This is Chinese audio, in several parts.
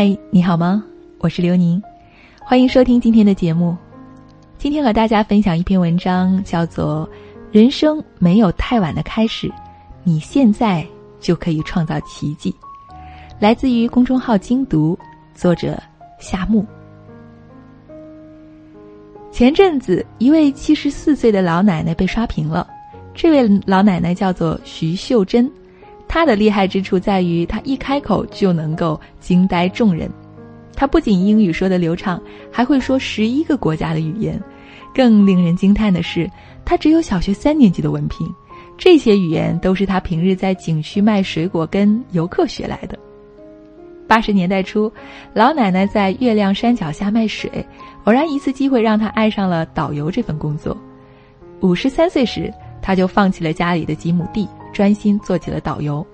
嗨，你好吗？我是刘宁，欢迎收听今天的节目。今天和大家分享一篇文章，叫做《人生没有太晚的开始，你现在就可以创造奇迹》，来自于公众号“精读”，作者夏木。前阵子，一位七十四岁的老奶奶被刷屏了。这位老奶奶叫做徐秀珍，他的厉害之处在于，他一开口就能够惊呆众人。他不仅英语说得流畅，还会说十一个国家的语言。更令人惊叹的是，他只有小学三年级的文凭，这些语言都是他平日在景区卖水果跟游客学来的。八十年代初，老奶奶在月亮山脚下卖水。偶然一次机会，让他爱上了导游这份工作。五十三岁时，他就放弃了家里的几亩地，专心做起了导游。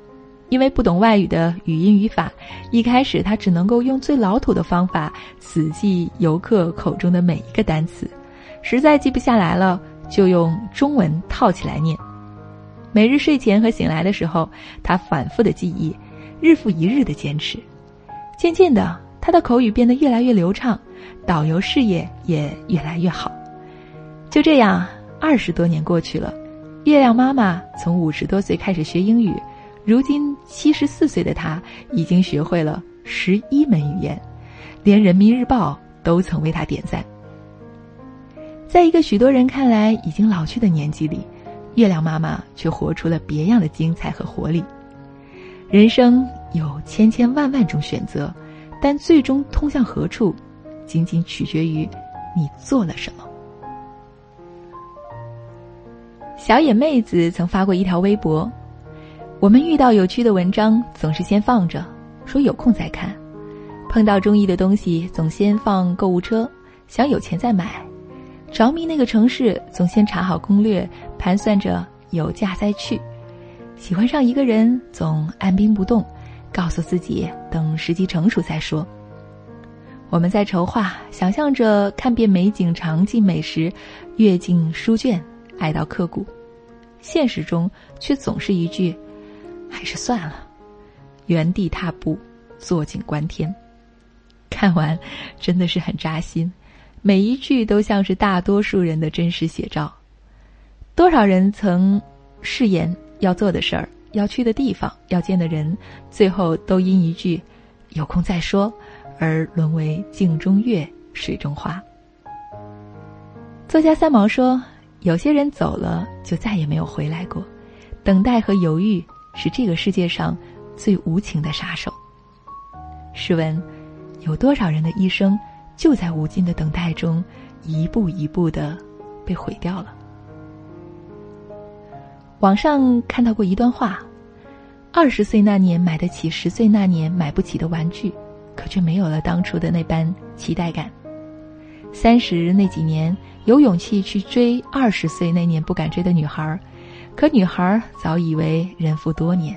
因为不懂外语的语音语法，一开始他只能够用最老土的方法死记游客口中的每一个单词，实在记不下来了，就用中文套起来念。每日睡前和醒来的时候，他反复的记忆，日复一日的坚持，渐渐的。他的口语变得越来越流畅，导游事业也越来越好。就这样，二十多年过去了，月亮妈妈从五十多岁开始学英语，如今七十四岁的她已经学会了十一门语言，连人民日报都曾为她点赞。在一个许多人看来已经老去的年纪里，月亮妈妈却活出了别样的精彩和活力。人生有千千万万种选择。但最终通向何处，仅仅取决于你做了什么。小野妹子曾发过一条微博：“我们遇到有趣的文章，总是先放着，说有空再看；碰到中意的东西，总先放购物车，想有钱再买；着迷那个城市，总先查好攻略，盘算着有价再去；喜欢上一个人，总按兵不动。”告诉自己，等时机成熟再说。我们在筹划，想象着看遍美景、尝尽美食，阅尽书卷，爱到刻骨。现实中却总是一句：“还是算了。”原地踏步，坐井观天。看完，真的是很扎心。每一句都像是大多数人的真实写照。多少人曾誓言要做的事儿。要去的地方，要见的人，最后都因一句“有空再说”而沦为镜中月、水中花。作家三毛说：“有些人走了，就再也没有回来过。等待和犹豫是这个世界上最无情的杀手。”试问，有多少人的一生就在无尽的等待中，一步一步的被毁掉了？网上看到过一段话：二十岁那年买得起十岁那年买不起的玩具，可却没有了当初的那般期待感；三十那几年有勇气去追二十岁那年不敢追的女孩，可女孩早已为人妇多年；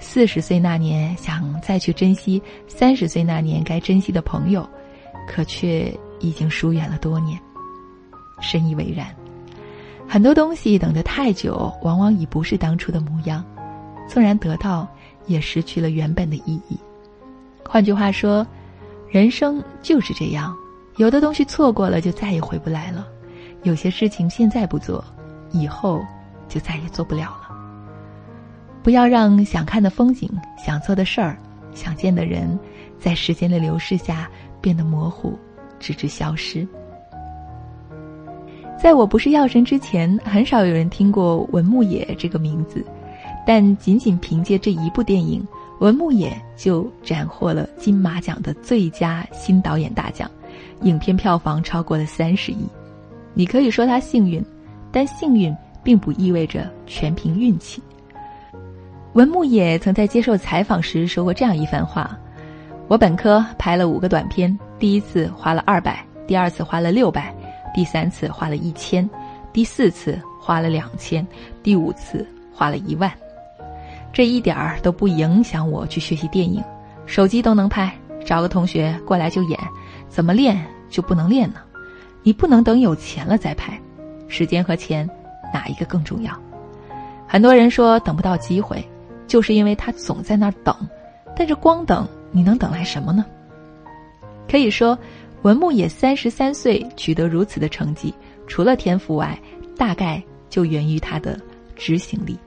四十岁那年想再去珍惜三十岁那年该珍惜的朋友，可却已经疏远了多年。深以为然。很多东西等得太久，往往已不是当初的模样；纵然得到，也失去了原本的意义。换句话说，人生就是这样：有的东西错过了，就再也回不来了；有些事情现在不做，以后就再也做不了了。不要让想看的风景、想做的事儿、想见的人，在时间的流逝下变得模糊，直至消失。在我不是药神之前，很少有人听过文牧野这个名字，但仅仅凭借这一部电影，文牧野就斩获了金马奖的最佳新导演大奖，影片票房超过了三十亿。你可以说他幸运，但幸运并不意味着全凭运气。文牧野曾在接受采访时说过这样一番话：“我本科拍了五个短片，第一次花了二百，第二次花了六百。”第三次花了一千，第四次花了两千，第五次花了一万，这一点儿都不影响我去学习电影，手机都能拍，找个同学过来就演，怎么练就不能练呢？你不能等有钱了再拍，时间和钱哪一个更重要？很多人说等不到机会，就是因为他总在那儿等，但是光等你能等来什么呢？可以说，文牧野三十三岁取得如此的成绩，除了天赋外，大概就源于他的执行力。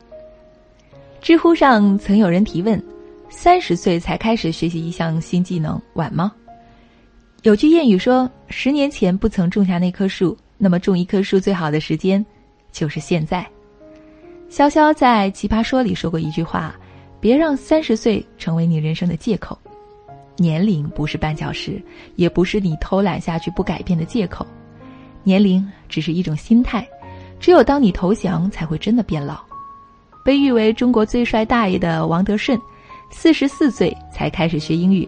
知乎上曾有人提问：“三十岁才开始学习一项新技能，晚吗？”有句谚语说：“十年前不曾种下那棵树，那么种一棵树最好的时间，就是现在。”潇潇在《奇葩说》里说过一句话：“别让三十岁成为你人生的借口。”年龄不是绊脚石，也不是你偷懒下去不改变的借口。年龄只是一种心态，只有当你投降，才会真的变老。被誉为中国最帅大爷的王德顺，四十四岁才开始学英语，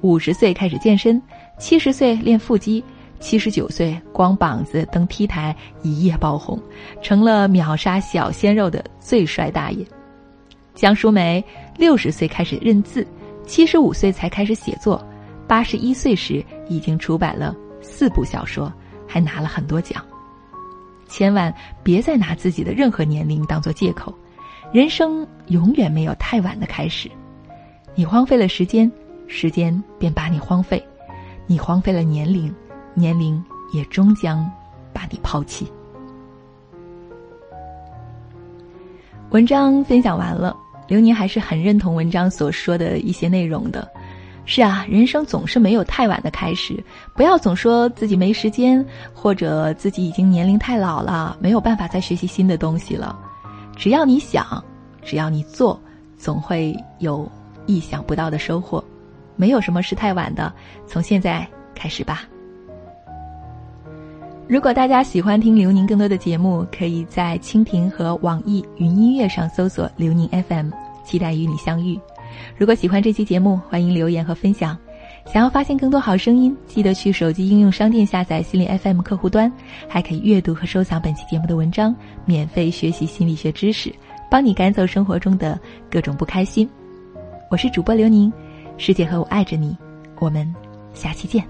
五十岁开始健身，七十岁练腹肌，七十九岁光膀子登 T 台一夜爆红，成了秒杀小鲜肉的最帅大爷。江淑梅六十岁开始认字。七十五岁才开始写作，八十一岁时已经出版了四部小说，还拿了很多奖。千万别再拿自己的任何年龄当做借口，人生永远没有太晚的开始。你荒废了时间，时间便把你荒废；你荒废了年龄，年龄也终将把你抛弃。文章分享完了。刘宁还是很认同文章所说的一些内容的，是啊，人生总是没有太晚的开始，不要总说自己没时间，或者自己已经年龄太老了，没有办法再学习新的东西了。只要你想，只要你做，总会有意想不到的收获。没有什么是太晚的，从现在开始吧。如果大家喜欢听刘宁更多的节目，可以在蜻蜓和网易云音乐上搜索“刘宁 FM”，期待与你相遇。如果喜欢这期节目，欢迎留言和分享。想要发现更多好声音，记得去手机应用商店下载心理 FM 客户端，还可以阅读和收藏本期节目的文章，免费学习心理学知识，帮你赶走生活中的各种不开心。我是主播刘宁，师姐和我爱着你，我们下期见。